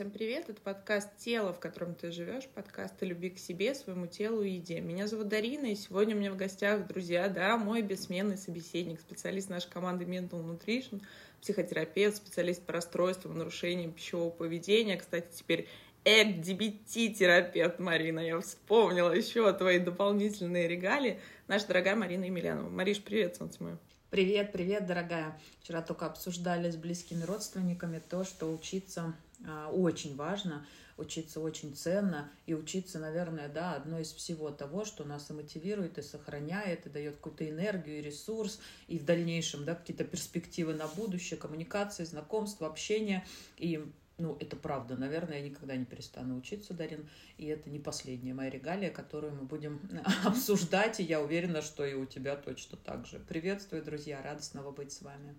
всем привет! Это подкаст «Тело, в котором ты живешь», подкаст о любви к себе, своему телу и еде. Меня зовут Дарина, и сегодня у меня в гостях, друзья, да, мой бессменный собеседник, специалист нашей команды Mental Nutrition, психотерапевт, специалист по расстройствам, нарушениям пищевого поведения. Кстати, теперь ЭК-DBT-терапевт Марина. Я вспомнила еще твои дополнительные регалии. Наша дорогая Марина Емельянова. Мариш, привет, солнце мое. Привет, привет, дорогая. Вчера только обсуждали с близкими родственниками то, что учиться очень важно, учиться очень ценно, и учиться, наверное, да, одно из всего того, что нас и мотивирует, и сохраняет, и дает какую-то энергию, и ресурс, и в дальнейшем, да, какие-то перспективы на будущее, коммуникации, знакомства, общение, и ну, это правда. Наверное, я никогда не перестану учиться, Дарин. И это не последняя моя регалия, которую мы будем обсуждать. И я уверена, что и у тебя точно так же. Приветствую, друзья. Рада снова быть с вами.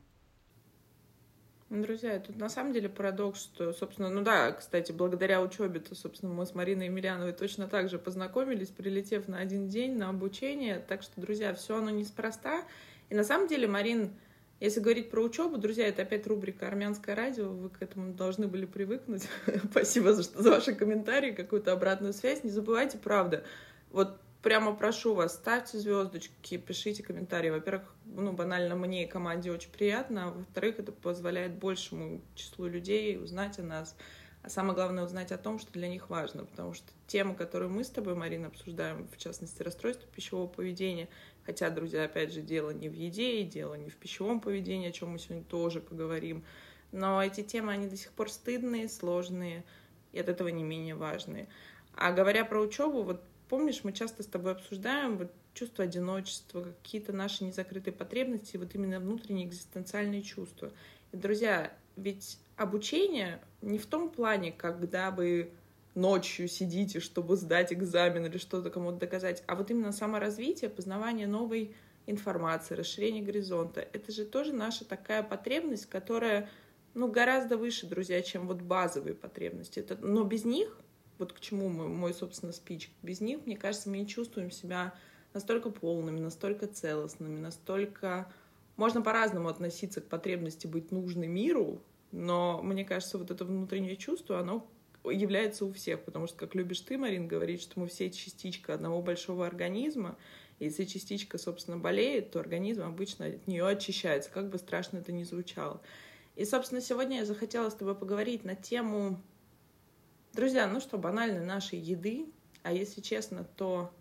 Друзья, тут на самом деле парадокс, что, собственно, ну да, кстати, благодаря учебе-то, собственно, мы с Мариной Емельяновой точно так же познакомились, прилетев на один день на обучение. Так что, друзья, все оно неспроста. И на самом деле, Марин, если говорить про учебу, друзья, это опять рубрика «Армянское радио», вы к этому должны были привыкнуть. Спасибо за, за ваши комментарии, какую-то обратную связь. Не забывайте, правда, вот прямо прошу вас, ставьте звездочки, пишите комментарии. Во-первых, ну, банально мне и команде очень приятно, во-вторых, это позволяет большему числу людей узнать о нас. А самое главное, узнать о том, что для них важно, потому что тема, которую мы с тобой, Марина, обсуждаем, в частности, расстройство пищевого поведения, Хотя, друзья, опять же, дело не в еде, дело не в пищевом поведении, о чем мы сегодня тоже поговорим. Но эти темы, они до сих пор стыдные, сложные, и от этого не менее важные. А говоря про учебу, вот помнишь, мы часто с тобой обсуждаем вот чувство одиночества, какие-то наши незакрытые потребности, вот именно внутренние экзистенциальные чувства. И, друзья, ведь обучение не в том плане, когда вы ночью сидите, чтобы сдать экзамен или что-то кому-то доказать, а вот именно саморазвитие, познавание новой информации, расширение горизонта. Это же тоже наша такая потребность, которая ну, гораздо выше, друзья, чем вот базовые потребности. Это, но без них, вот к чему мы, мой, собственно, спич, без них, мне кажется, мы не чувствуем себя настолько полными, настолько целостными, настолько... Можно по-разному относиться к потребности быть нужной миру, но мне кажется, вот это внутреннее чувство, оно является у всех, потому что, как любишь ты, Марин, говорить, что мы все частичка одного большого организма, и если частичка, собственно, болеет, то организм обычно от нее очищается, как бы страшно это ни звучало. И, собственно, сегодня я захотела с тобой поговорить на тему, друзья, ну что, банально, нашей еды, а если честно, то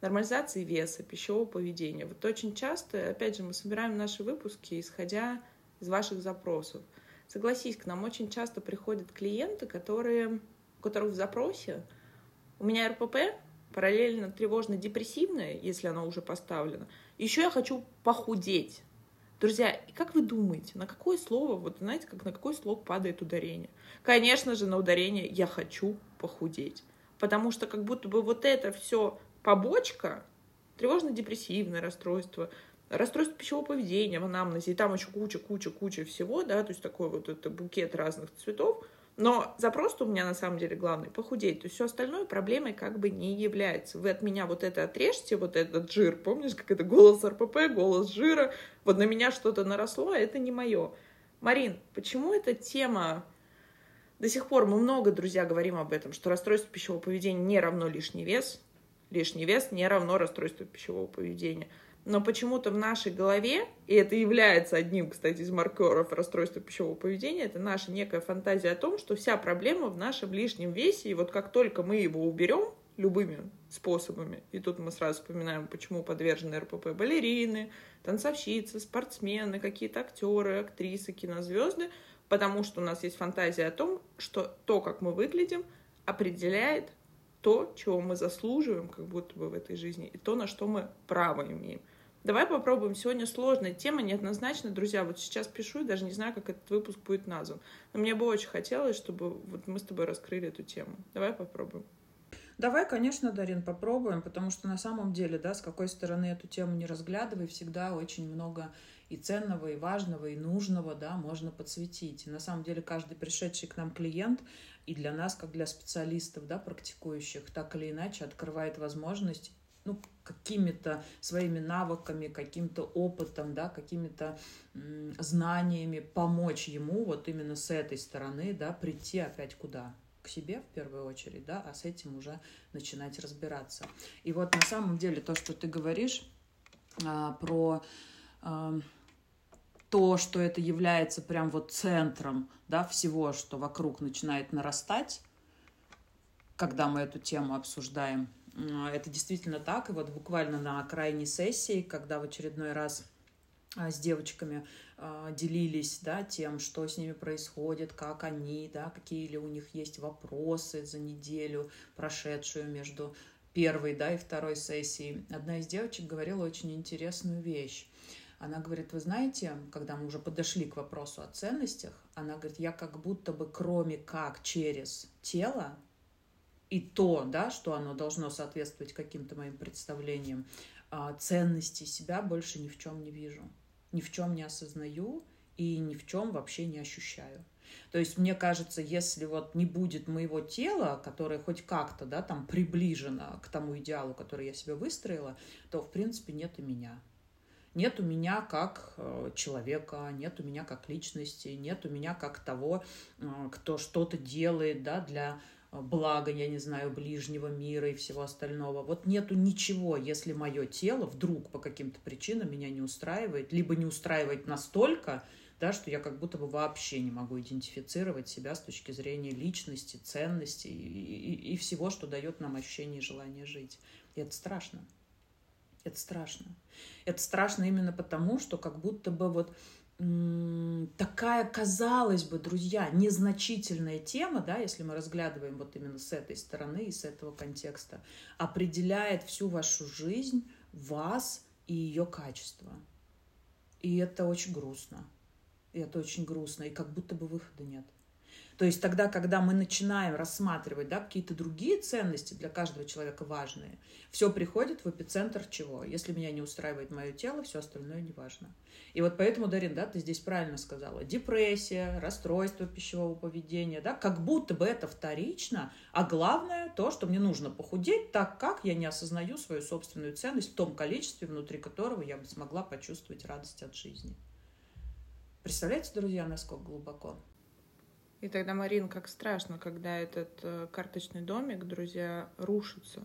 нормализации веса, пищевого поведения. Вот очень часто, опять же, мы собираем наши выпуски, исходя из ваших запросов – Согласись, к нам очень часто приходят клиенты, которые, у которых в запросе у меня РПП, параллельно тревожно-депрессивное, если оно уже поставлено. Еще я хочу похудеть. Друзья, как вы думаете, на какое слово, вот знаете, как на какой слог падает ударение? Конечно же, на ударение «я хочу похудеть». Потому что как будто бы вот это все побочка, тревожно-депрессивное расстройство, расстройство пищевого поведения в анамнезе, и там еще куча-куча-куча всего, да, то есть такой вот это букет разных цветов, но запрос у меня на самом деле главный — похудеть. То есть все остальное проблемой как бы не является. Вы от меня вот это отрежьте, вот этот жир. Помнишь, как это голос РПП, голос жира? Вот на меня что-то наросло, а это не мое. Марин, почему эта тема до сих пор мы много, друзья, говорим об этом, что расстройство пищевого поведения не равно лишний вес, лишний вес не равно расстройство пищевого поведения но почему-то в нашей голове, и это является одним, кстати, из маркеров расстройства пищевого поведения, это наша некая фантазия о том, что вся проблема в нашем лишнем весе, и вот как только мы его уберем любыми способами, и тут мы сразу вспоминаем, почему подвержены РПП балерины, танцовщицы, спортсмены, какие-то актеры, актрисы, кинозвезды, потому что у нас есть фантазия о том, что то, как мы выглядим, определяет то, чего мы заслуживаем как будто бы в этой жизни, и то, на что мы право имеем. Давай попробуем. Сегодня сложная тема, неоднозначно, друзья. Вот сейчас пишу и даже не знаю, как этот выпуск будет назван. Но мне бы очень хотелось, чтобы вот мы с тобой раскрыли эту тему. Давай попробуем. Давай, конечно, Дарин, попробуем, потому что на самом деле, да, с какой стороны эту тему не разглядывай, всегда очень много и ценного, и важного, и нужного, да, можно подсветить. И на самом деле каждый пришедший к нам клиент и для нас, как для специалистов, да, практикующих, так или иначе открывает возможность ну, какими-то своими навыками, каким-то опытом, да, какими-то знаниями помочь ему вот именно с этой стороны, да, прийти опять куда? К себе в первую очередь, да, а с этим уже начинать разбираться. И вот на самом деле то, что ты говоришь а, про а, то, что это является прям вот центром, да, всего, что вокруг начинает нарастать, когда мы эту тему обсуждаем, это действительно так. И вот буквально на крайней сессии, когда в очередной раз а, с девочками а, делились да, тем, что с ними происходит, как они, да, какие ли у них есть вопросы за неделю, прошедшую между первой да, и второй сессией. Одна из девочек говорила очень интересную вещь. Она говорит, вы знаете, когда мы уже подошли к вопросу о ценностях, она говорит, я как будто бы кроме как через тело и то, да, что оно должно соответствовать каким-то моим представлениям, а, ценности себя больше ни в чем не вижу, ни в чем не осознаю и ни в чем вообще не ощущаю. То есть мне кажется, если вот не будет моего тела, которое хоть как-то, да, там приближено к тому идеалу, который я себе выстроила, то в принципе нет и меня. Нет у меня как э, человека, нет у меня как личности, нет у меня как того, э, кто что-то делает, да, для благо, я не знаю, ближнего мира и всего остального. Вот нету ничего, если мое тело вдруг по каким-то причинам меня не устраивает, либо не устраивает настолько, да, что я как будто бы вообще не могу идентифицировать себя с точки зрения личности, ценности и, и, и всего, что дает нам ощущение и желание жить. И это страшно. Это страшно. Это страшно именно потому, что как будто бы вот такая, казалось бы, друзья, незначительная тема, да, если мы разглядываем вот именно с этой стороны и с этого контекста, определяет всю вашу жизнь, вас и ее качество. И это очень грустно. И это очень грустно. И как будто бы выхода нет. То есть тогда, когда мы начинаем рассматривать да, какие-то другие ценности для каждого человека важные, все приходит в эпицентр чего? Если меня не устраивает мое тело, все остальное не важно. И вот поэтому, Дарин, да, ты здесь правильно сказала, депрессия, расстройство пищевого поведения, да, как будто бы это вторично, а главное то, что мне нужно похудеть, так как я не осознаю свою собственную ценность в том количестве, внутри которого я бы смогла почувствовать радость от жизни. Представляете, друзья, насколько глубоко? И тогда, Марин, как страшно, когда этот э, карточный домик, друзья, рушится.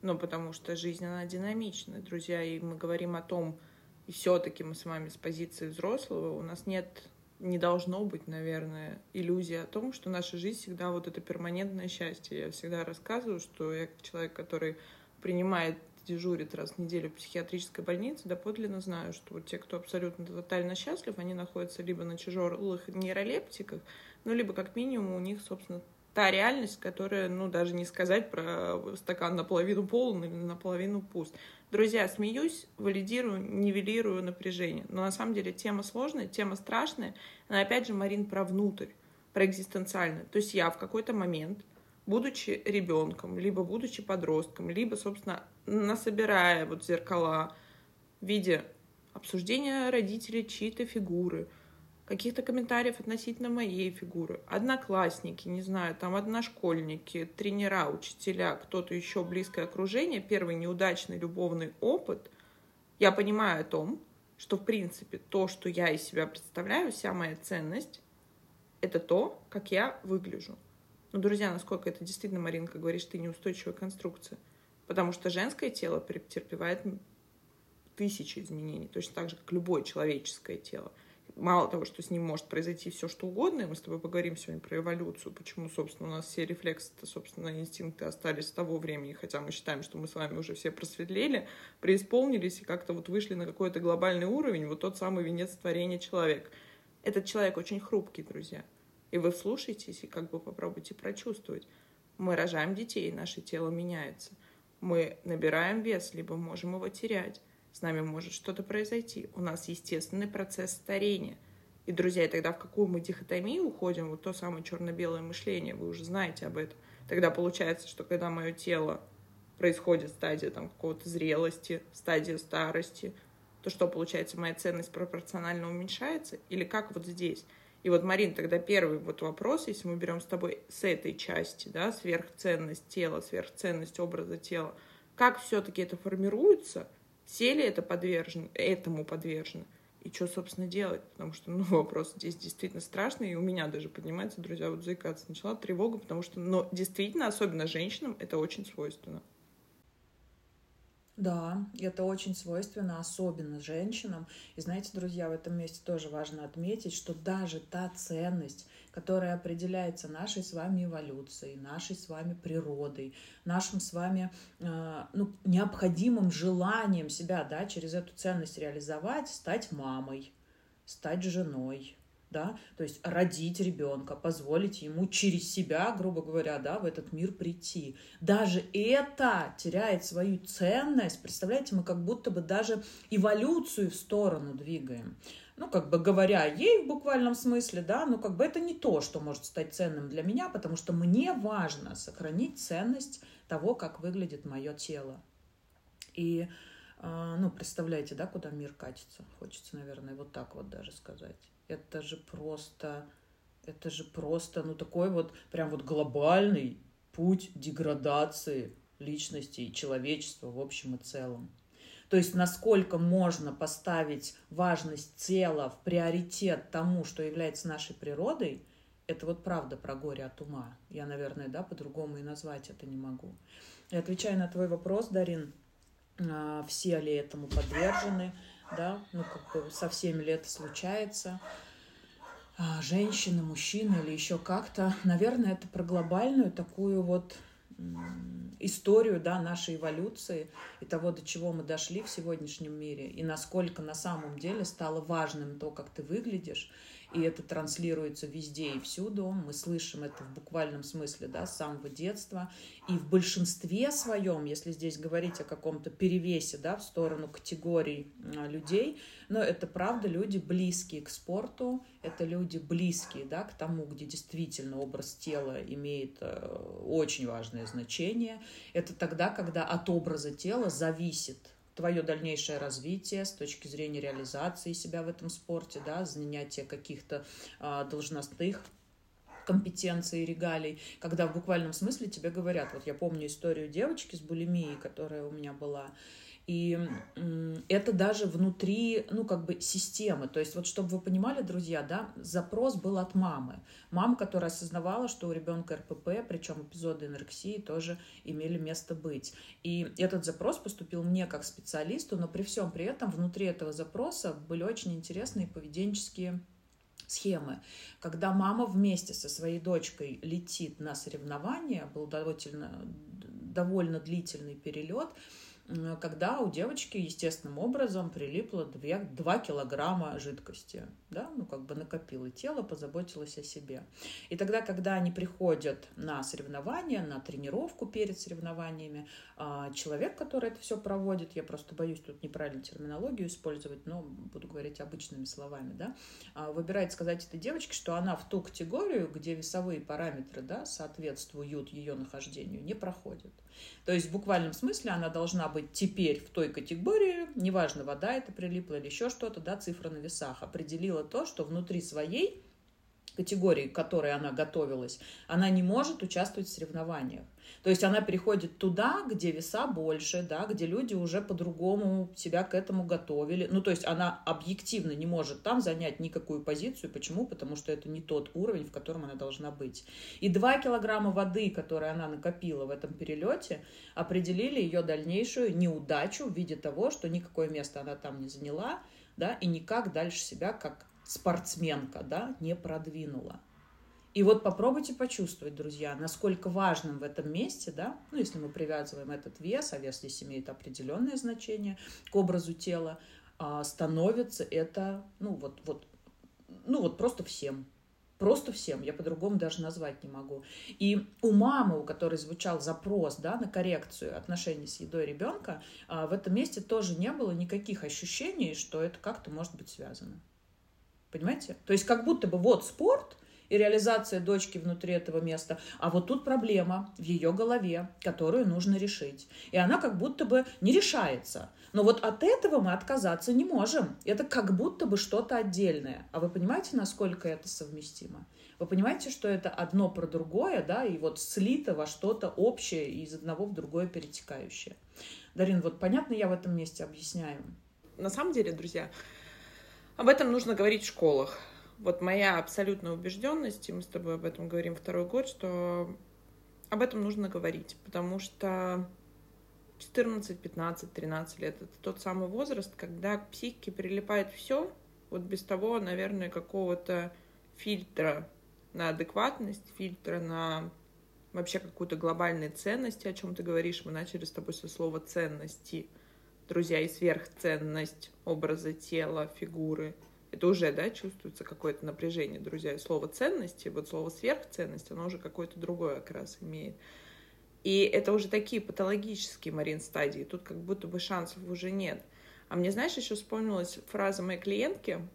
Ну, потому что жизнь, она динамична, друзья, и мы говорим о том, и все-таки мы с вами с позиции взрослого, у нас нет, не должно быть, наверное, иллюзии о том, что наша жизнь всегда вот это перманентное счастье. Я всегда рассказываю, что я человек, который принимает дежурит раз в неделю в психиатрической больнице, доподлинно знаю, что вот те, кто абсолютно тотально счастлив, они находятся либо на тяжелых нейролептиках, ну, либо как минимум у них, собственно, та реальность, которая, ну, даже не сказать про стакан наполовину полон или наполовину пуст. Друзья, смеюсь, валидирую, нивелирую напряжение. Но на самом деле тема сложная, тема страшная. Но опять же, Марин, про внутрь, про экзистенциально. То есть я в какой-то момент, будучи ребенком, либо будучи подростком, либо, собственно, насобирая вот зеркала в виде обсуждения родителей чьей-то фигуры – каких-то комментариев относительно моей фигуры. Одноклассники, не знаю, там одношкольники, тренера, учителя, кто-то еще близкое окружение, первый неудачный любовный опыт, я понимаю о том, что, в принципе, то, что я из себя представляю, вся моя ценность, это то, как я выгляжу. Но, друзья, насколько это действительно, Маринка, говоришь, ты неустойчивая конструкция. Потому что женское тело претерпевает тысячи изменений, точно так же, как любое человеческое тело мало того, что с ним может произойти все что угодно, и мы с тобой поговорим сегодня про эволюцию, почему, собственно, у нас все рефлексы, собственно, инстинкты остались с того времени, хотя мы считаем, что мы с вами уже все просветлели, преисполнились и как-то вот вышли на какой-то глобальный уровень, вот тот самый венец творения человека. Этот человек очень хрупкий, друзья. И вы вслушаетесь и как бы попробуйте прочувствовать. Мы рожаем детей, наше тело меняется. Мы набираем вес, либо можем его терять с нами может что-то произойти. У нас естественный процесс старения. И, друзья, тогда в какую мы дихотомию уходим, вот то самое черно-белое мышление, вы уже знаете об этом. Тогда получается, что когда мое тело происходит стадия там какого-то зрелости, стадия старости, то что получается, моя ценность пропорционально уменьшается? Или как вот здесь? И вот, Марин, тогда первый вот вопрос, если мы берем с тобой с этой части, да, сверхценность тела, сверхценность образа тела – как все-таки это формируется, все ли это подвержено, этому подвержено, и что, собственно, делать? Потому что, ну, вопрос здесь действительно страшный, и у меня даже поднимается, друзья, вот заикаться начала тревога, потому что, но действительно, особенно женщинам, это очень свойственно. Да, это очень свойственно, особенно женщинам. И знаете, друзья, в этом месте тоже важно отметить, что даже та ценность, которая определяется нашей с вами эволюцией, нашей с вами природой, нашим с вами э, ну, необходимым желанием себя да, через эту ценность реализовать, стать мамой, стать женой, да, то есть родить ребенка, позволить ему через себя, грубо говоря, да, в этот мир прийти. Даже это теряет свою ценность. Представляете, мы как будто бы даже эволюцию в сторону двигаем. Ну, как бы говоря ей в буквальном смысле, да, но как бы это не то, что может стать ценным для меня, потому что мне важно сохранить ценность того, как выглядит мое тело. И, а, ну, представляете, да, куда мир катится? Хочется, наверное, вот так вот даже сказать это же просто, это же просто, ну, такой вот прям вот глобальный путь деградации личности и человечества в общем и целом. То есть насколько можно поставить важность тела в приоритет тому, что является нашей природой, это вот правда про горе от ума. Я, наверное, да, по-другому и назвать это не могу. И отвечая на твой вопрос, Дарин, а, все ли этому подвержены, да, ну как бы со всеми ли это случается, а, женщины, мужчины или еще как-то, наверное, это про глобальную такую вот историю да, нашей эволюции и того, до чего мы дошли в сегодняшнем мире, и насколько на самом деле стало важным то, как ты выглядишь, и это транслируется везде и всюду. Мы слышим это в буквальном смысле, да, с самого детства. И в большинстве своем, если здесь говорить о каком-то перевесе, да, в сторону категорий а, людей, но это правда люди близкие к спорту, это люди близкие, да, к тому, где действительно образ тела имеет э, очень важное значение. Это тогда, когда от образа тела зависит твое дальнейшее развитие с точки зрения реализации себя в этом спорте, да, занятия каких-то а, должностных компетенций регалий, когда в буквальном смысле тебе говорят, вот я помню историю девочки с булимией, которая у меня была, и это даже внутри, ну, как бы системы. То есть вот чтобы вы понимали, друзья, да, запрос был от мамы. Мама, которая осознавала, что у ребенка РПП, причем эпизоды анорексии тоже имели место быть. И этот запрос поступил мне как специалисту, но при всем при этом внутри этого запроса были очень интересные поведенческие схемы. Когда мама вместе со своей дочкой летит на соревнования, был довольно, довольно длительный перелет, когда у девочки естественным образом прилипло 2, 2 килограмма жидкости. Да? Ну, как бы накопило тело, позаботилось о себе. И тогда, когда они приходят на соревнования, на тренировку перед соревнованиями, а, человек, который это все проводит, я просто боюсь тут неправильную терминологию использовать, но буду говорить обычными словами, да, а, выбирает сказать этой девочке, что она в ту категорию, где весовые параметры да, соответствуют ее нахождению, не проходит. То есть в буквальном смысле она должна быть теперь в той категории, неважно, вода это прилипла или еще что-то, да, цифра на весах, определила то, что внутри своей категории, к которой она готовилась, она не может участвовать в соревнованиях. То есть она переходит туда, где веса больше, да, где люди уже по-другому себя к этому готовили. Ну, то есть она объективно не может там занять никакую позицию. Почему? Потому что это не тот уровень, в котором она должна быть. И 2 килограмма воды, которые она накопила в этом перелете, определили ее дальнейшую неудачу в виде того, что никакое место она там не заняла, да, и никак дальше себя как спортсменка, да, не продвинула. И вот попробуйте почувствовать, друзья, насколько важным в этом месте, да, ну, если мы привязываем этот вес, а вес здесь имеет определенное значение к образу тела, а, становится это, ну, вот, вот, ну, вот просто всем. Просто всем, я по-другому даже назвать не могу. И у мамы, у которой звучал запрос да, на коррекцию отношений с едой ребенка, а, в этом месте тоже не было никаких ощущений, что это как-то может быть связано. Понимаете? То есть как будто бы вот спорт, и реализация дочки внутри этого места. А вот тут проблема в ее голове, которую нужно решить. И она как будто бы не решается. Но вот от этого мы отказаться не можем. Это как будто бы что-то отдельное. А вы понимаете, насколько это совместимо? Вы понимаете, что это одно про другое, да, и вот слито во что-то общее и из одного в другое перетекающее. Дарин, вот понятно я в этом месте объясняю? На самом деле, друзья, об этом нужно говорить в школах. Вот моя абсолютная убежденность, и мы с тобой об этом говорим второй год, что об этом нужно говорить, потому что 14, 15, 13 лет — это тот самый возраст, когда к психике прилипает все, вот без того, наверное, какого-то фильтра на адекватность, фильтра на вообще какую-то глобальную ценность, о чем ты говоришь. Мы начали с тобой со слова ценности. Друзья, и сверхценность образа тела, фигуры. Это уже, да, чувствуется какое-то напряжение, друзья. И слово ценности, вот слово сверхценность, оно уже какой-то другой окрас имеет. И это уже такие патологические, Марин, стадии. Тут как будто бы шансов уже нет. А мне, знаешь, еще вспомнилась фраза моей клиентки.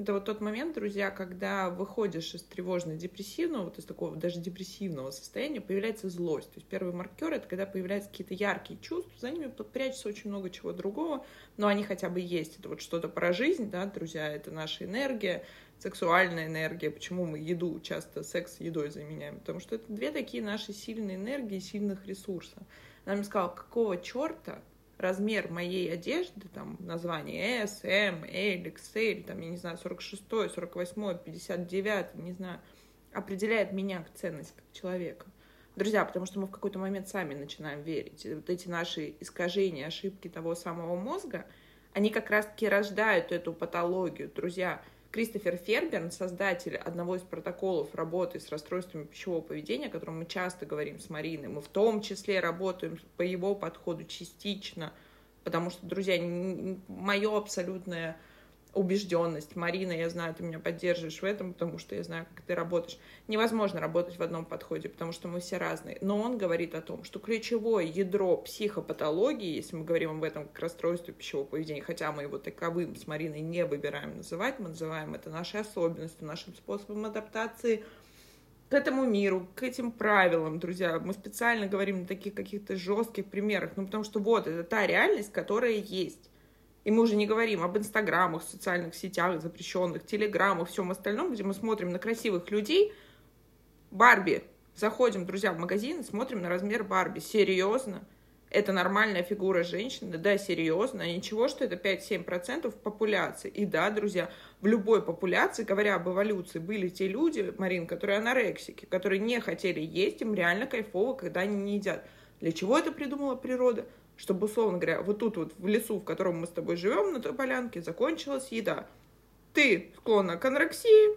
Это вот тот момент, друзья, когда выходишь из тревожно-депрессивного, вот из такого даже депрессивного состояния, появляется злость. То есть первый маркер — это когда появляются какие-то яркие чувства, за ними прячется очень много чего другого, но они хотя бы есть. Это вот что-то про жизнь, да, друзья, это наша энергия, сексуальная энергия, почему мы еду часто секс едой заменяем, потому что это две такие наши сильные энергии, сильных ресурса. Она мне сказала, какого черта размер моей одежды, там, название S, M, L, XL, там, я не знаю, 46, 48, 59, не знаю, определяет меня к ценности как человека. Друзья, потому что мы в какой-то момент сами начинаем верить. И вот эти наши искажения, ошибки того самого мозга, они как раз-таки рождают эту патологию. Друзья, Кристофер Ферберн, создатель одного из протоколов работы с расстройствами пищевого поведения, о котором мы часто говорим с Мариной, мы в том числе работаем по его подходу частично, потому что, друзья, мое абсолютное убежденность. Марина, я знаю, ты меня поддерживаешь в этом, потому что я знаю, как ты работаешь. Невозможно работать в одном подходе, потому что мы все разные. Но он говорит о том, что ключевое ядро психопатологии, если мы говорим об этом как расстройстве пищевого поведения, хотя мы его таковым с Мариной не выбираем называть, мы называем это нашей особенностью, нашим способом адаптации к этому миру, к этим правилам, друзья. Мы специально говорим на таких каких-то жестких примерах, ну потому что вот, это та реальность, которая есть. И мы уже не говорим об инстаграмах, социальных сетях запрещенных, телеграммах, всем остальном, где мы смотрим на красивых людей. Барби. Заходим, друзья, в магазин и смотрим на размер Барби. Серьезно? Это нормальная фигура женщины? Да, серьезно. Ничего, что это 5-7% популяции. И да, друзья, в любой популяции, говоря об эволюции, были те люди, Марин, которые анорексики, которые не хотели есть, им реально кайфово, когда они не едят. Для чего это придумала природа? Чтобы, условно говоря, вот тут вот в лесу, в котором мы с тобой живем, на той полянке, закончилась еда. Ты склонна к анорексии,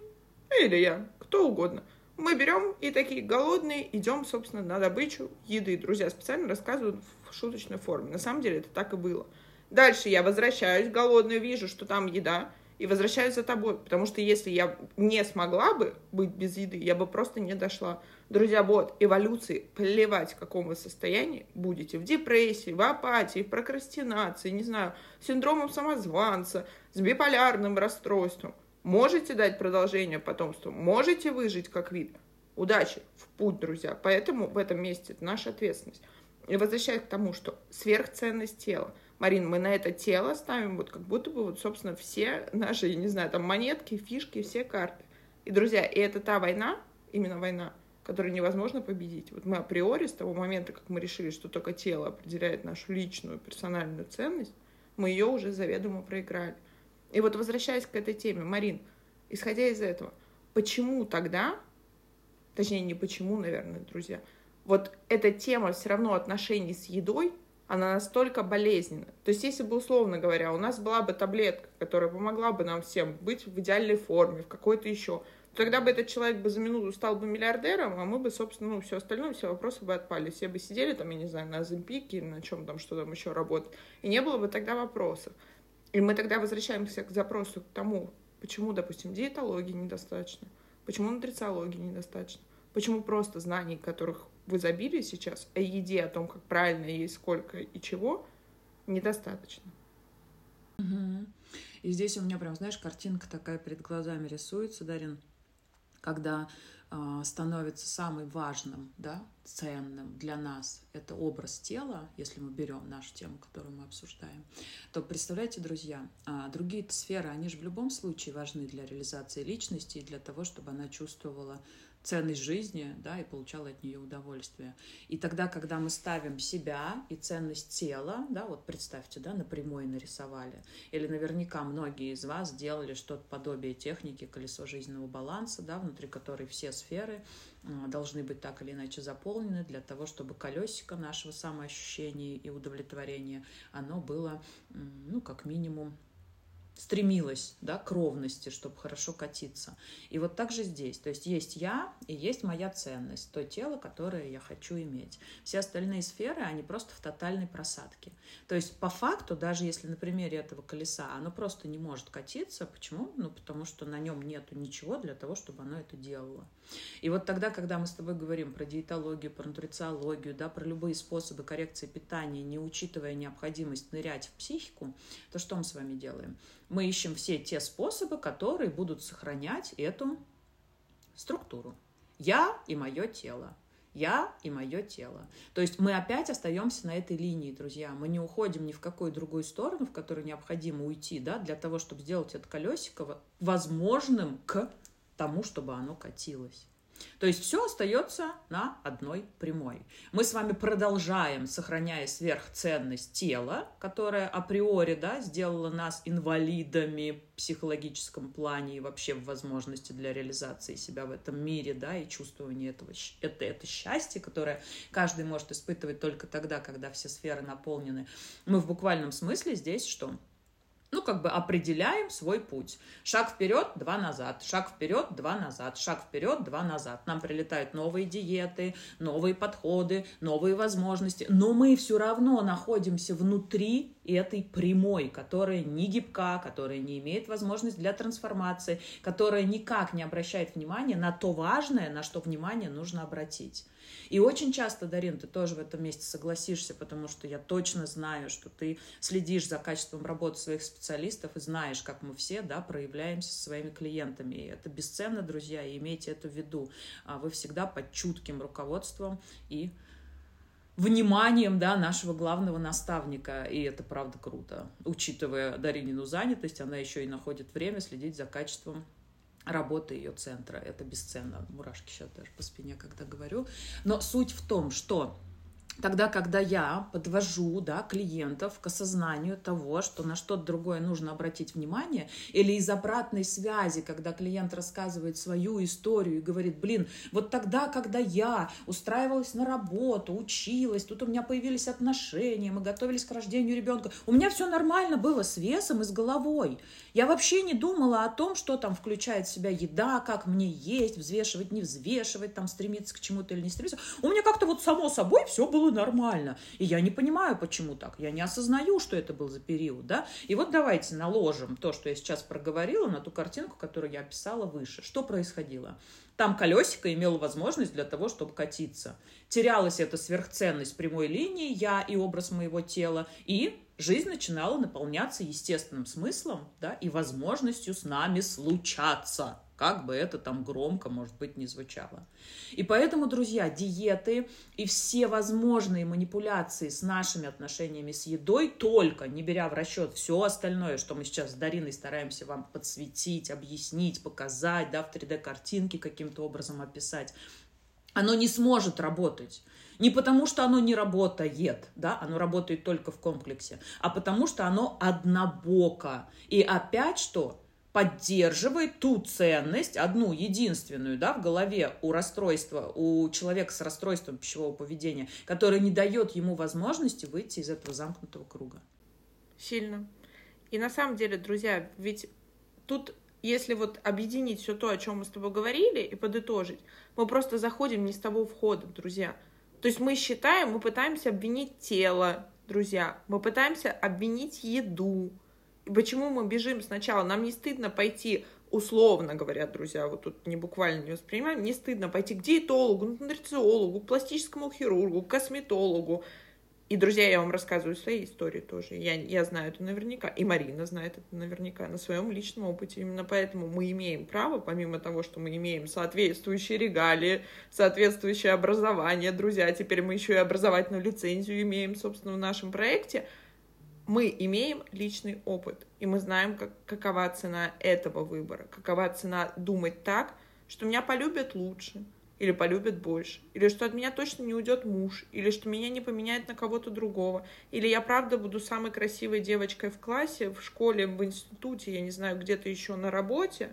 или я, кто угодно. Мы берем и такие голодные идем, собственно, на добычу еды. Друзья специально рассказывают в шуточной форме. На самом деле это так и было. Дальше я возвращаюсь голодная, вижу, что там еда, и возвращаюсь за тобой. Потому что если я не смогла бы быть без еды, я бы просто не дошла. Друзья, вот, эволюции, плевать, в каком вы состоянии будете, в депрессии, в апатии, в прокрастинации, не знаю, синдромом самозванца, с биполярным расстройством. Можете дать продолжение потомству, можете выжить как вид. Удачи, в путь, друзья. Поэтому в этом месте это наша ответственность. И возвращаясь к тому, что сверхценность тела. Марин, мы на это тело ставим вот как будто бы вот, собственно, все наши, я не знаю, там монетки, фишки, все карты. И, друзья, и это та война, именно война, который невозможно победить. Вот мы априори с того момента, как мы решили, что только тело определяет нашу личную персональную ценность, мы ее уже заведомо проиграли. И вот возвращаясь к этой теме, Марин, исходя из этого, почему тогда, точнее не почему, наверное, друзья, вот эта тема все равно отношений с едой, она настолько болезненна. То есть, если бы, условно говоря, у нас была бы таблетка, которая помогла бы нам всем быть в идеальной форме, в какой-то еще, Тогда бы этот человек бы за минуту стал бы миллиардером, а мы бы, собственно, ну, все остальное, все вопросы бы отпали. Все бы сидели там, я не знаю, на Азимпике или на чем там, что там еще работает. И не было бы тогда вопросов. И мы тогда возвращаемся к запросу к тому, почему, допустим, диетологии недостаточно, почему нутрициологии недостаточно, почему просто знаний, которых в изобилии сейчас, о еде, о том, как правильно есть, сколько и чего, недостаточно. Угу. И здесь у меня прям, знаешь, картинка такая перед глазами рисуется, Дарин когда э, становится самым важным, да, ценным для нас это образ тела, если мы берем нашу тему, которую мы обсуждаем, то представляете, друзья, э, другие сферы, они же в любом случае важны для реализации личности и для того, чтобы она чувствовала ценность жизни, да, и получала от нее удовольствие. И тогда, когда мы ставим себя и ценность тела, да, вот представьте, да, напрямую нарисовали, или наверняка многие из вас делали что-то подобие техники колесо жизненного баланса, да, внутри которой все сферы должны быть так или иначе заполнены для того, чтобы колесико нашего самоощущения и удовлетворения, оно было, ну, как минимум, стремилась да, к ровности, чтобы хорошо катиться. И вот так же здесь. То есть есть я и есть моя ценность, то тело, которое я хочу иметь. Все остальные сферы, они просто в тотальной просадке. То есть по факту, даже если на примере этого колеса оно просто не может катиться, почему? Ну, потому что на нем нету ничего для того, чтобы оно это делало. И вот тогда, когда мы с тобой говорим про диетологию, про нутрициологию, да, про любые способы коррекции питания, не учитывая необходимость нырять в психику, то что мы с вами делаем? Мы ищем все те способы, которые будут сохранять эту структуру. Я и мое тело. Я и мое тело. То есть мы опять остаемся на этой линии, друзья. Мы не уходим ни в какую другую сторону, в которую необходимо уйти, да, для того, чтобы сделать это колесико возможным к тому, чтобы оно катилось. То есть все остается на одной прямой. Мы с вами продолжаем, сохраняя сверхценность тела, которое априори да, сделало нас инвалидами в психологическом плане и вообще в возможности для реализации себя в этом мире, да, и чувствования этого, это, это счастье, которое каждый может испытывать только тогда, когда все сферы наполнены. Мы в буквальном смысле здесь что? Ну, как бы определяем свой путь. Шаг вперед, два назад, шаг вперед, два назад, шаг вперед, два назад. Нам прилетают новые диеты, новые подходы, новые возможности, но мы все равно находимся внутри этой прямой, которая не гибка, которая не имеет возможности для трансформации, которая никак не обращает внимания на то важное, на что внимание нужно обратить. И очень часто, Дарин, ты тоже в этом месте согласишься, потому что я точно знаю, что ты следишь за качеством работы своих специалистов и знаешь, как мы все да, проявляемся со своими клиентами. И это бесценно, друзья, и имейте это в виду. А вы всегда под чутким руководством и вниманием да, нашего главного наставника. И это правда круто. Учитывая Даринину занятость, она еще и находит время следить за качеством работы ее центра. Это бесценно. Мурашки сейчас даже по спине, когда говорю. Но суть в том, что Тогда, когда я подвожу да, клиентов к осознанию того, что на что-то другое нужно обратить внимание, или из обратной связи, когда клиент рассказывает свою историю и говорит, блин, вот тогда, когда я устраивалась на работу, училась, тут у меня появились отношения, мы готовились к рождению ребенка, у меня все нормально было с весом и с головой. Я вообще не думала о том, что там включает в себя еда, как мне есть, взвешивать, не взвешивать, там стремиться к чему-то или не стремиться. У меня как-то вот само собой все было было нормально. И я не понимаю, почему так. Я не осознаю, что это был за период, да. И вот давайте наложим то, что я сейчас проговорила, на ту картинку, которую я описала выше. Что происходило? Там колесико имело возможность для того, чтобы катиться. Терялась эта сверхценность прямой линии, я и образ моего тела, и жизнь начинала наполняться естественным смыслом да, и возможностью с нами случаться как бы это там громко, может быть, не звучало. И поэтому, друзья, диеты и все возможные манипуляции с нашими отношениями с едой, только не беря в расчет все остальное, что мы сейчас с Дариной стараемся вам подсветить, объяснить, показать, да, в 3D-картинке каким-то образом описать, оно не сможет работать. Не потому, что оно не работает, да, оно работает только в комплексе, а потому, что оно однобоко. И опять что? Поддерживает ту ценность, одну единственную, да, в голове у расстройства, у человека с расстройством пищевого поведения, которая не дает ему возможности выйти из этого замкнутого круга. Сильно. И на самом деле, друзья, ведь тут, если вот объединить все то, о чем мы с тобой говорили, и подытожить, мы просто заходим не с того входа, друзья. То есть мы считаем, мы пытаемся обвинить тело, друзья, мы пытаемся обвинить еду, почему мы бежим сначала? Нам не стыдно пойти, условно говоря, друзья, вот тут не буквально не воспринимаем, не стыдно пойти к диетологу, нутрициологу, к пластическому хирургу, к косметологу, И, друзья, я вам рассказываю свои истории тоже. Я, я знаю это наверняка. И Марина знает это наверняка на своем личном опыте. Именно поэтому мы имеем право, помимо того, что мы имеем соответствующие регалии, соответствующее образование, друзья, теперь мы еще и образовательную лицензию имеем, собственно, в нашем проекте, мы имеем личный опыт. И мы знаем, как, какова цена этого выбора, какова цена думать так, что меня полюбят лучше, или полюбят больше, или что от меня точно не уйдет муж, или что меня не поменяет на кого-то другого, или я правда буду самой красивой девочкой в классе, в школе, в институте, я не знаю, где-то еще на работе,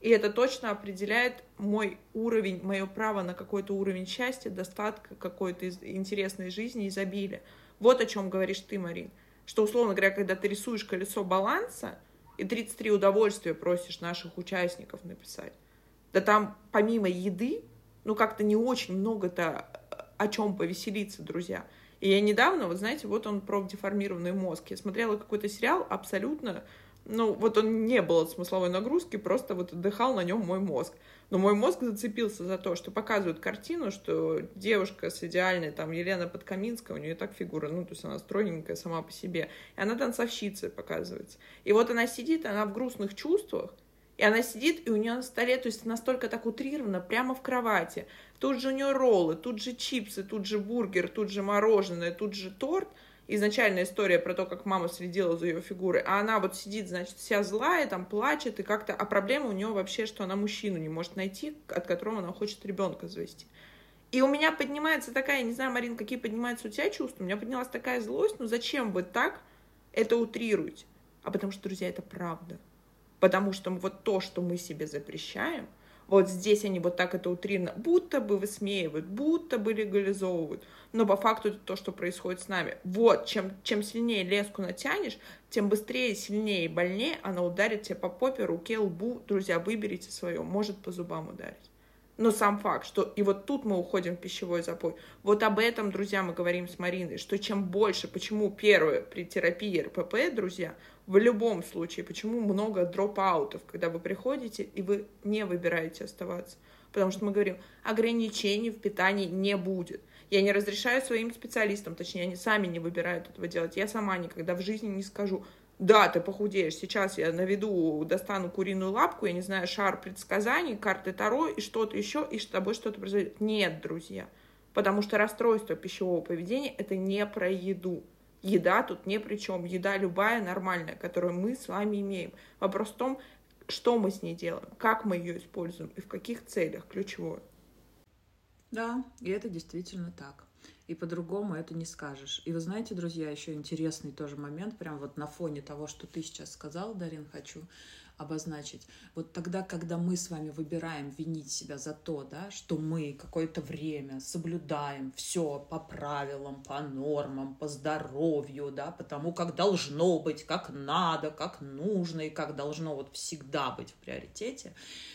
и это точно определяет мой уровень, мое право на какой-то уровень счастья, достатка, какой-то интересной жизни, изобилия. Вот о чем говоришь ты, Марин. Что, условно говоря, когда ты рисуешь колесо баланса, и 33 удовольствия просишь наших участников написать, да там помимо еды, ну как-то не очень много-то о чем повеселиться, друзья. И я недавно, вот знаете, вот он про деформированный мозг. Я смотрела какой-то сериал абсолютно, ну вот он не был от смысловой нагрузки, просто вот отдыхал на нем мой мозг. Но мой мозг зацепился за то, что показывают картину, что девушка с идеальной, там, Елена Подкаминская, у нее так фигура, ну, то есть она стройненькая сама по себе, и она танцовщица показывается. И вот она сидит, она в грустных чувствах, и она сидит, и у нее на столе, то есть настолько так утрировано, прямо в кровати. Тут же у нее роллы, тут же чипсы, тут же бургер, тут же мороженое, тут же торт. Изначальная история про то, как мама следила за ее фигурой, а она вот сидит, значит, вся злая, там плачет, и как-то... А проблема у нее вообще, что она мужчину не может найти, от которого она хочет ребенка завести. И у меня поднимается такая, не знаю, Марин, какие поднимаются у тебя чувства, у меня поднялась такая злость, ну зачем вы так это утрируете? А потому что, друзья, это правда. Потому что вот то, что мы себе запрещаем, вот здесь они вот так это утрированно, будто бы высмеивают, будто бы легализовывают, но по факту это то, что происходит с нами. Вот, чем, чем сильнее леску натянешь, тем быстрее, сильнее и больнее она ударит тебе по попе, руке, лбу. Друзья, выберите свое, может по зубам ударить. Но сам факт, что и вот тут мы уходим в пищевой запой. Вот об этом, друзья, мы говорим с Мариной, что чем больше, почему первое при терапии РПП, друзья, в любом случае, почему много дроп-аутов, когда вы приходите и вы не выбираете оставаться. Потому что мы говорим, ограничений в питании не будет. Я не разрешаю своим специалистам, точнее, они сами не выбирают этого делать. Я сама никогда в жизни не скажу, да, ты похудеешь, сейчас я наведу, достану куриную лапку, я не знаю, шар предсказаний, карты Таро и что-то еще, и с тобой что-то произойдет. Нет, друзья, потому что расстройство пищевого поведения – это не про еду. Еда тут не при чем. Еда любая нормальная, которую мы с вами имеем. Вопрос в том, что мы с ней делаем, как мы ее используем и в каких целях, ключевое. Да, и это действительно так. И по-другому это не скажешь. И вы знаете, друзья, еще интересный тоже момент, прям вот на фоне того, что ты сейчас сказал, Дарин, хочу обозначить. Вот тогда, когда мы с вами выбираем винить себя за то, да, что мы какое-то время соблюдаем все по правилам, по нормам, по здоровью, да, потому как должно быть, как надо, как нужно и как должно вот всегда быть в приоритете.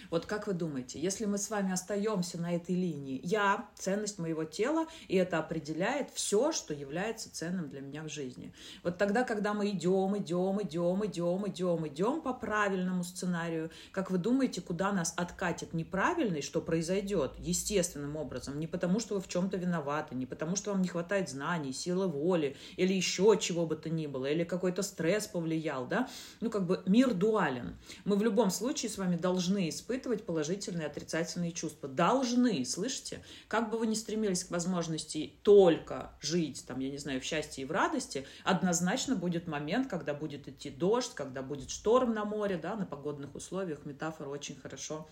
Вот как вы думаете, если мы с вами остаемся на этой линии, я, ценность моего тела, и это определяет все, что является ценным для меня в жизни. Вот тогда, когда мы идем, идем, идем, идем, идем, идем по правильному правильному сценарию. Как вы думаете, куда нас откатит неправильный, что произойдет естественным образом? Не потому, что вы в чем-то виноваты, не потому, что вам не хватает знаний, силы воли или еще чего бы то ни было, или какой-то стресс повлиял, да? Ну, как бы мир дуален. Мы в любом случае с вами должны испытывать положительные и отрицательные чувства. Должны, слышите? Как бы вы ни стремились к возможности только жить, там, я не знаю, в счастье и в радости, однозначно будет момент, когда будет идти дождь, когда будет шторм на море, да, на погодных условиях метафора очень хорошо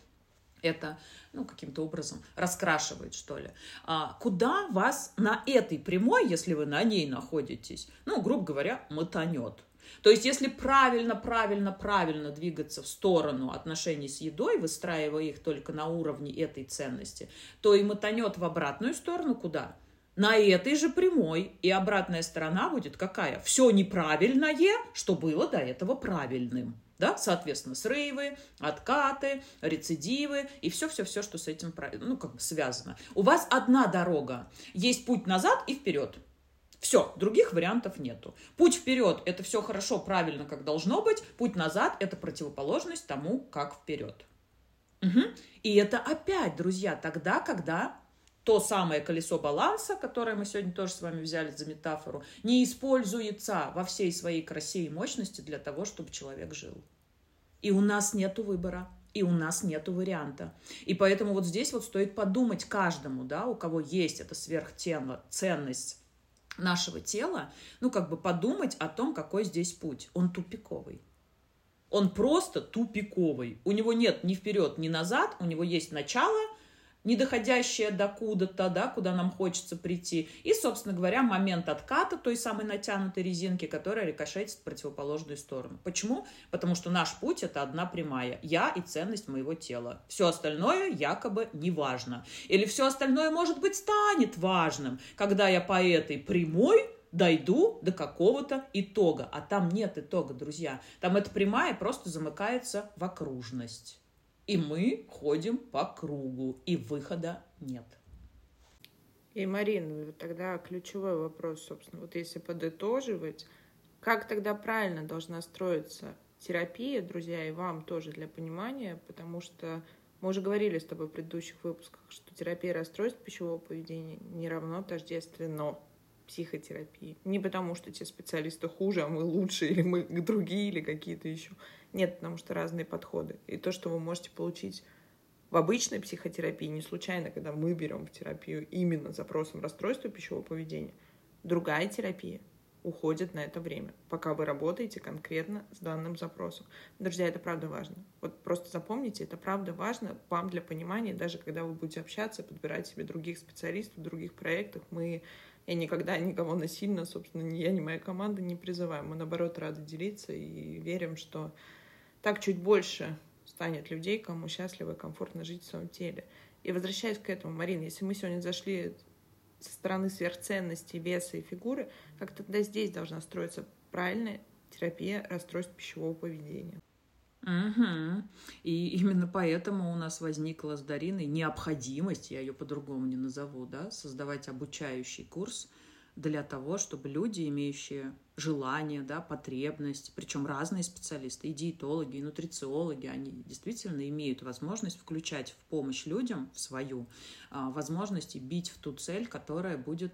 это, ну, каким-то образом раскрашивает, что ли. А куда вас на этой прямой, если вы на ней находитесь, ну, грубо говоря, мотанет? То есть, если правильно, правильно, правильно двигаться в сторону отношений с едой, выстраивая их только на уровне этой ценности, то и мотанет в обратную сторону куда? На этой же прямой. И обратная сторона будет какая? Все неправильное, что было до этого правильным да, соответственно, срывы, откаты, рецидивы и все-все-все, что с этим ну, как бы связано. У вас одна дорога, есть путь назад и вперед. Все, других вариантов нету. Путь вперед – это все хорошо, правильно, как должно быть. Путь назад – это противоположность тому, как вперед. Угу. И это опять, друзья, тогда, когда то самое колесо баланса, которое мы сегодня тоже с вами взяли за метафору, не используется во всей своей красе и мощности для того, чтобы человек жил. И у нас нет выбора, и у нас нет варианта. И поэтому вот здесь вот стоит подумать каждому, да, у кого есть эта сверхтема, ценность нашего тела, ну, как бы подумать о том, какой здесь путь. Он тупиковый. Он просто тупиковый. У него нет ни вперед, ни назад, у него есть начало – не доходящая до куда-то, да, куда нам хочется прийти. И, собственно говоря, момент отката той самой натянутой резинки, которая рикошетит в противоположную сторону. Почему? Потому что наш путь – это одна прямая. Я и ценность моего тела. Все остальное якобы не важно. Или все остальное, может быть, станет важным, когда я по этой прямой дойду до какого-то итога. А там нет итога, друзья. Там эта прямая просто замыкается в окружность. И мы ходим по кругу, и выхода нет. И, Марин, тогда ключевой вопрос, собственно, вот если подытоживать, как тогда правильно должна строиться терапия, друзья, и вам тоже для понимания, потому что мы уже говорили с тобой в предыдущих выпусках, что терапия расстройств пищевого поведения не равно тождественно психотерапии. Не потому, что те специалисты хуже, а мы лучше, или мы другие, или какие-то еще. Нет, потому что разные подходы. И то, что вы можете получить в обычной психотерапии, не случайно, когда мы берем в терапию именно запросом расстройства пищевого поведения, другая терапия уходит на это время, пока вы работаете конкретно с данным запросом. Друзья, это правда важно. Вот просто запомните, это правда важно вам для понимания, даже когда вы будете общаться, подбирать себе других специалистов других проектах. Мы я никогда никого насильно, собственно, ни я, ни моя команда не призываем. Мы, наоборот, рады делиться и верим, что так чуть больше станет людей, кому счастливо и комфортно жить в своем теле. И возвращаясь к этому, Марина, если мы сегодня зашли со стороны сверхценности, веса и фигуры, как тогда здесь должна строиться правильная терапия расстройств пищевого поведения? Угу. И именно поэтому у нас возникла с Дариной необходимость, я ее по-другому не назову, да, создавать обучающий курс – для того, чтобы люди, имеющие желание, да, потребность, причем разные специалисты, и диетологи, и нутрициологи, они действительно имеют возможность включать в помощь людям, в свою, а, возможность бить в ту цель, которая будет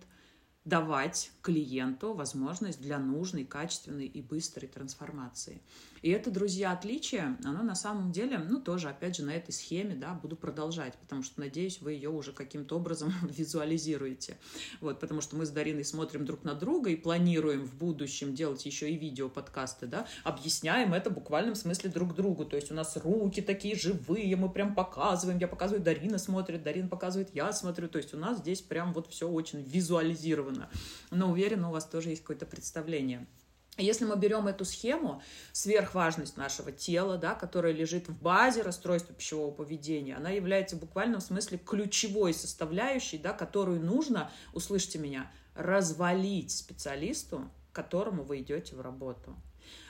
давать клиенту возможность для нужной, качественной и быстрой трансформации. И это, друзья, отличие, оно на самом деле, ну, тоже, опять же, на этой схеме, да, буду продолжать, потому что, надеюсь, вы ее уже каким-то образом визуализируете. Вот, потому что мы с Дариной смотрим друг на друга и планируем в будущем делать еще и видео-подкасты, да, объясняем это в буквальном смысле друг другу. То есть у нас руки такие живые, мы прям показываем, я показываю, Дарина смотрит, Дарина показывает, я смотрю. То есть у нас здесь прям вот все очень визуализировано. Но уверена, у вас тоже есть какое-то представление. Если мы берем эту схему, сверхважность нашего тела, да, которая лежит в базе расстройства пищевого поведения, она является в буквальном смысле ключевой составляющей, да, которую нужно, услышьте меня, развалить специалисту, к которому вы идете в работу.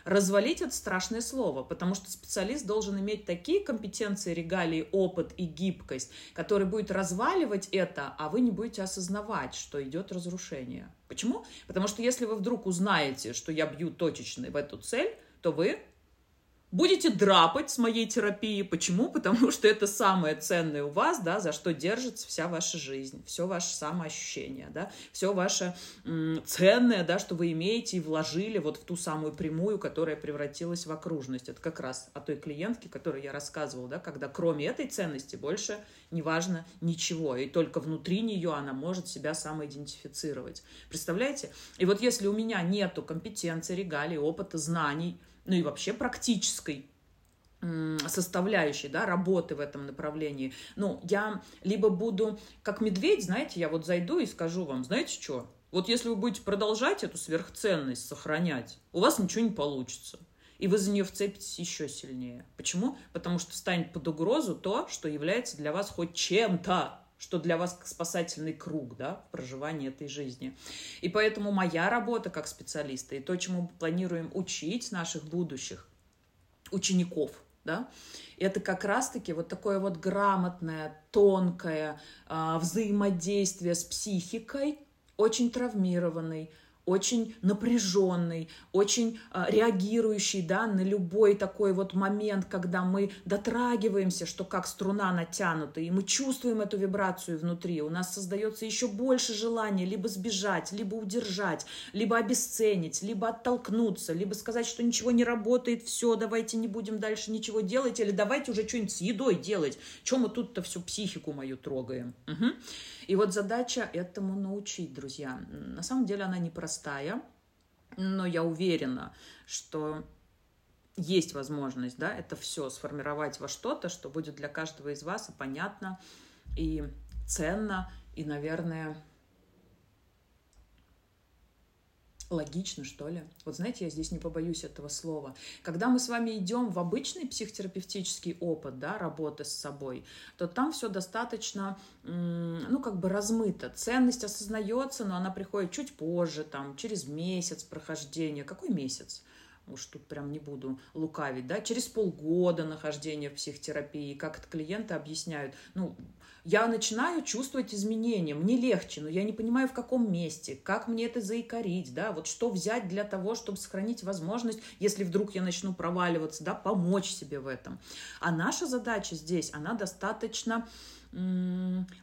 Развалить это страшное слово, потому что специалист должен иметь такие компетенции, регалии, опыт и гибкость, который будет разваливать это, а вы не будете осознавать, что идет разрушение. Почему? Потому что если вы вдруг узнаете, что я бью точечно в эту цель, то вы будете драпать с моей терапией. Почему? Потому что это самое ценное у вас, да, за что держится вся ваша жизнь, все ваше самоощущение, да, все ваше м, ценное, да, что вы имеете и вложили вот в ту самую прямую, которая превратилась в окружность. Это как раз о той клиентке, которой я рассказывала, да, когда кроме этой ценности больше не важно ничего, и только внутри нее она может себя самоидентифицировать. Представляете? И вот если у меня нету компетенции, регалий, опыта, знаний, ну и вообще практической составляющей, да, работы в этом направлении. Ну, я либо буду как медведь, знаете, я вот зайду и скажу вам, знаете что, вот если вы будете продолжать эту сверхценность сохранять, у вас ничего не получится. И вы за нее вцепитесь еще сильнее. Почему? Потому что станет под угрозу то, что является для вас хоть чем-то что для вас спасательный круг да, в проживании этой жизни. И поэтому моя работа как специалиста и то, чему мы планируем учить наших будущих учеников, да, это как раз-таки вот такое вот грамотное, тонкое э, взаимодействие с психикой, очень травмированной, очень напряженный, очень э, реагирующий да, на любой такой вот момент, когда мы дотрагиваемся, что как струна натянута, и мы чувствуем эту вибрацию внутри. У нас создается еще больше желания либо сбежать, либо удержать, либо обесценить, либо оттолкнуться, либо сказать, что ничего не работает, все, давайте не будем дальше ничего делать, или давайте уже что-нибудь с едой делать. Чем мы тут-то всю психику мою трогаем? Угу. И вот задача этому научить, друзья. На самом деле она непростая, но я уверена, что есть возможность, да, это все сформировать во что-то, что будет для каждого из вас и понятно, и ценно, и, наверное, логично, что ли. Вот знаете, я здесь не побоюсь этого слова. Когда мы с вами идем в обычный психотерапевтический опыт, да, работы с собой, то там все достаточно, ну, как бы размыто. Ценность осознается, но она приходит чуть позже, там, через месяц прохождения. Какой месяц? уж тут прям не буду лукавить, да, через полгода нахождения в психотерапии, как это клиенты объясняют, ну, я начинаю чувствовать изменения, мне легче, но я не понимаю, в каком месте, как мне это заикарить, да, вот что взять для того, чтобы сохранить возможность, если вдруг я начну проваливаться, да, помочь себе в этом. А наша задача здесь, она достаточно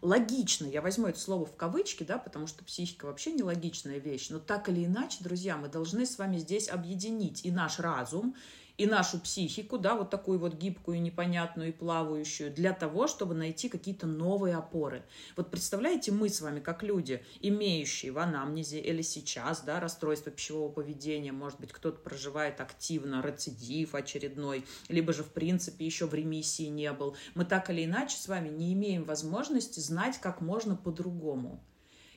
логично, я возьму это слово в кавычки, да, потому что психика вообще не логичная вещь, но так или иначе, друзья, мы должны с вами здесь объединить и наш разум, и нашу психику, да, вот такую вот гибкую, непонятную и плавающую, для того, чтобы найти какие-то новые опоры. Вот представляете, мы с вами, как люди, имеющие в анамнезе или сейчас, да, расстройство пищевого поведения, может быть, кто-то проживает активно рецидив очередной, либо же, в принципе, еще в ремиссии не был, мы так или иначе с вами не имеем возможности знать, как можно по-другому.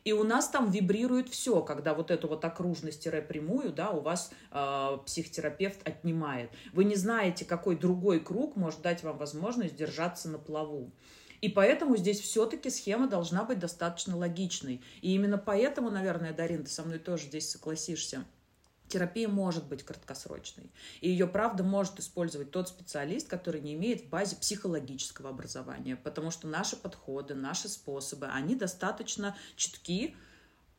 И у нас там вибрирует все, когда вот эту вот окружность-прямую, да, у вас э, психотерапевт отнимает. Вы не знаете, какой другой круг может дать вам возможность держаться на плаву. И поэтому здесь все-таки схема должна быть достаточно логичной. И именно поэтому, наверное, Дарин, ты со мной тоже здесь согласишься – терапия может быть краткосрочной. И ее, правда, может использовать тот специалист, который не имеет в базе психологического образования, потому что наши подходы, наши способы, они достаточно четки,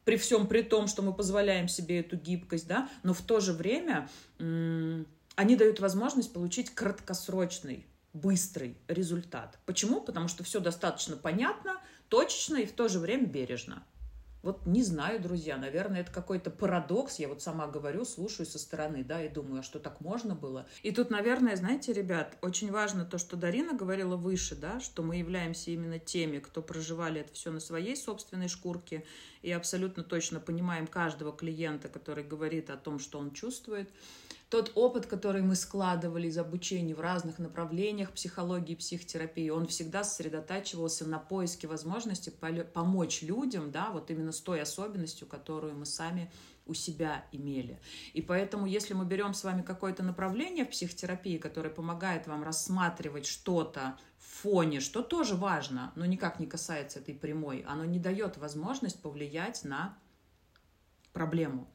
при всем при том, что мы позволяем себе эту гибкость, да, но в то же время они дают возможность получить краткосрочный, быстрый результат. Почему? Потому что все достаточно понятно, точечно и в то же время бережно. Вот не знаю, друзья, наверное, это какой-то парадокс. Я вот сама говорю, слушаю со стороны, да, и думаю, а что так можно было? И тут, наверное, знаете, ребят, очень важно то, что Дарина говорила выше, да, что мы являемся именно теми, кто проживали это все на своей собственной шкурке и абсолютно точно понимаем каждого клиента, который говорит о том, что он чувствует тот опыт, который мы складывали из обучения в разных направлениях психологии психотерапии, он всегда сосредотачивался на поиске возможности помочь людям, да, вот именно с той особенностью, которую мы сами у себя имели. И поэтому, если мы берем с вами какое-то направление в психотерапии, которое помогает вам рассматривать что-то фоне, что тоже важно, но никак не касается этой прямой, оно не дает возможность повлиять на проблему.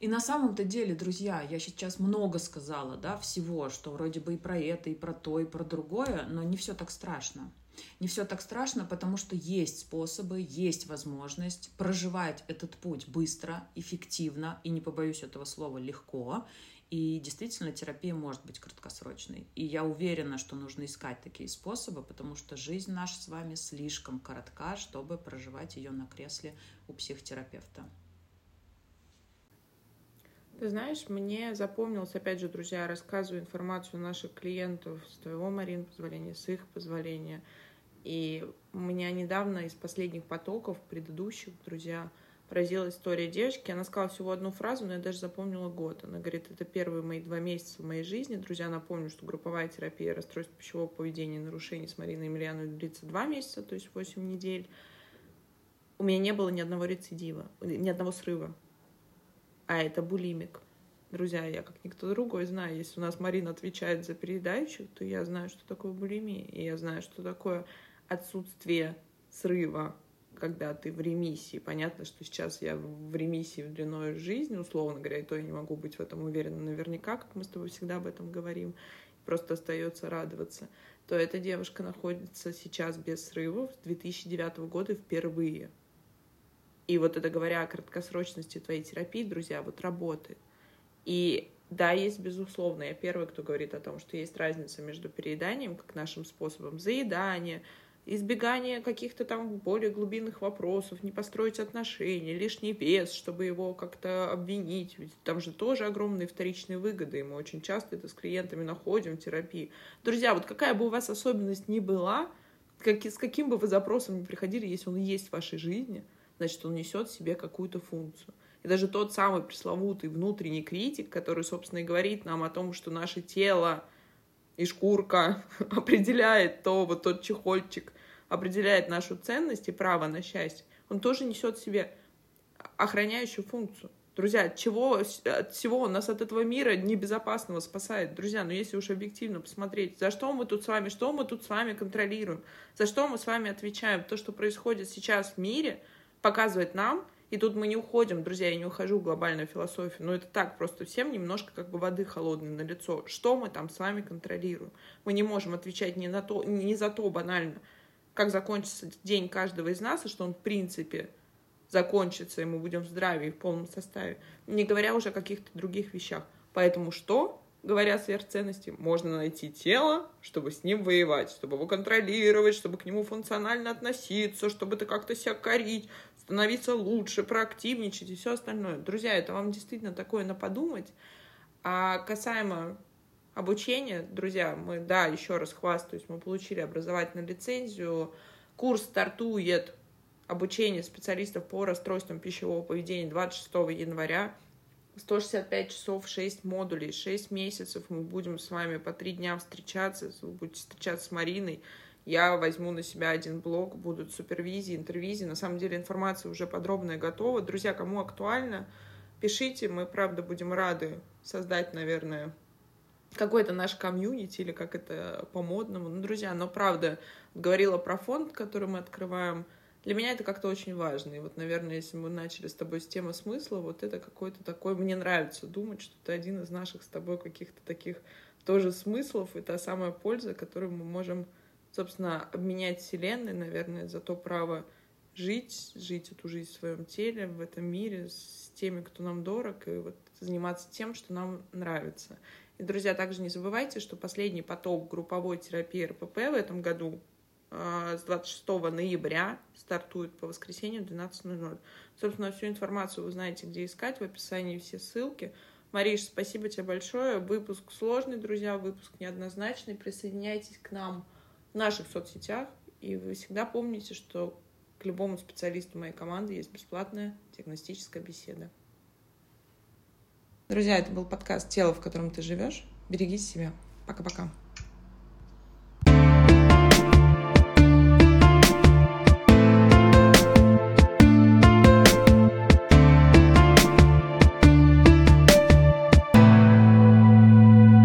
И на самом-то деле, друзья, я сейчас много сказала, да, всего, что вроде бы и про это, и про то, и про другое, но не все так страшно. Не все так страшно, потому что есть способы, есть возможность проживать этот путь быстро, эффективно и, не побоюсь этого слова, легко. И действительно, терапия может быть краткосрочной. И я уверена, что нужно искать такие способы, потому что жизнь наша с вами слишком коротка, чтобы проживать ее на кресле у психотерапевта. Ты знаешь, мне запомнилось, опять же, друзья, рассказываю информацию наших клиентов с твоего, Марин, позволения, с их позволения. И у меня недавно из последних потоков, предыдущих, друзья, поразила история девочки. Она сказала всего одну фразу, но я даже запомнила год. Она говорит, это первые мои два месяца в моей жизни. Друзья, напомню, что групповая терапия расстройств пищевого поведения и нарушений с Мариной Емельяновой длится два месяца, то есть восемь недель. У меня не было ни одного рецидива, ни одного срыва а это булимик. Друзья, я как никто другой знаю, если у нас Марина отвечает за передающих, то я знаю, что такое булимия, и я знаю, что такое отсутствие срыва, когда ты в ремиссии. Понятно, что сейчас я в ремиссии в длиной жизни, условно говоря, и то я не могу быть в этом уверена наверняка, как мы с тобой всегда об этом говорим, просто остается радоваться, то эта девушка находится сейчас без срывов с 2009 года впервые И вот это говоря о краткосрочности твоей терапии, друзья, вот работает. И да, есть безусловно. Я первый, кто говорит о том, что есть разница между перееданием, как нашим способом заедания, избегание каких-то там более глубинных вопросов, не построить отношения, лишний вес, чтобы его как-то обвинить. Ведь там же тоже огромные вторичные выгоды, и мы очень часто это с клиентами находим в терапии. Друзья, вот какая бы у вас особенность ни была, как, с каким бы вы запросом ни приходили, если он есть в вашей жизни, значит, он несет в себе какую-то функцию. И даже тот самый пресловутый внутренний критик, который, собственно, и говорит нам о том, что наше тело и шкурка определяет то, вот тот чехольчик, определяет нашу ценность и право на счастье, он тоже несет в себе охраняющую функцию. Друзья, чего, от всего нас от этого мира небезопасного спасает? Друзья, ну если уж объективно посмотреть, за что мы тут с вами, что мы тут с вами контролируем, за что мы с вами отвечаем, то, что происходит сейчас в мире, показывает нам, и тут мы не уходим, друзья, я не ухожу в глобальную философию, но это так, просто всем немножко как бы воды холодной на лицо. Что мы там с вами контролируем? Мы не можем отвечать не, на то, не за то банально, как закончится день каждого из нас, и что он, в принципе, закончится, и мы будем в здравии, в полном составе, не говоря уже о каких-то других вещах. Поэтому что, говоря сверхценности, можно найти тело, чтобы с ним воевать, чтобы его контролировать, чтобы к нему функционально относиться, чтобы это как-то себя корить, становиться лучше, проактивничать и все остальное. Друзья, это вам действительно такое на подумать. А касаемо обучение. Друзья, мы, да, еще раз хвастаюсь, мы получили образовательную лицензию. Курс стартует обучение специалистов по расстройствам пищевого поведения 26 января. 165 часов, 6 модулей, 6 месяцев мы будем с вами по 3 дня встречаться, вы будете встречаться с Мариной. Я возьму на себя один блок, будут супервизии, интервизии. На самом деле информация уже подробная готова. Друзья, кому актуально, пишите, мы, правда, будем рады создать, наверное, какой-то наш комьюнити или как это по-модному. Ну, друзья, но правда, говорила про фонд, который мы открываем. Для меня это как-то очень важно. И вот, наверное, если мы начали с тобой с темы смысла, вот это какой-то такой... Мне нравится думать, что это один из наших с тобой каких-то таких тоже смыслов и та самая польза, которую мы можем, собственно, обменять Вселенной, наверное, за то право жить, жить эту жизнь в своем теле, в этом мире, с теми, кто нам дорог, и вот заниматься тем, что нам нравится. И, друзья, также не забывайте, что последний поток групповой терапии РПП в этом году а, с 26 ноября стартует по воскресенью 12.00. Собственно, всю информацию вы знаете, где искать, в описании все ссылки. Мариш, спасибо тебе большое. Выпуск сложный, друзья, выпуск неоднозначный. Присоединяйтесь к нам наших соцсетях. И вы всегда помните, что к любому специалисту моей команды есть бесплатная диагностическая беседа. Друзья, это был подкаст «Тело, в котором ты живешь». Берегите себя. Пока-пока.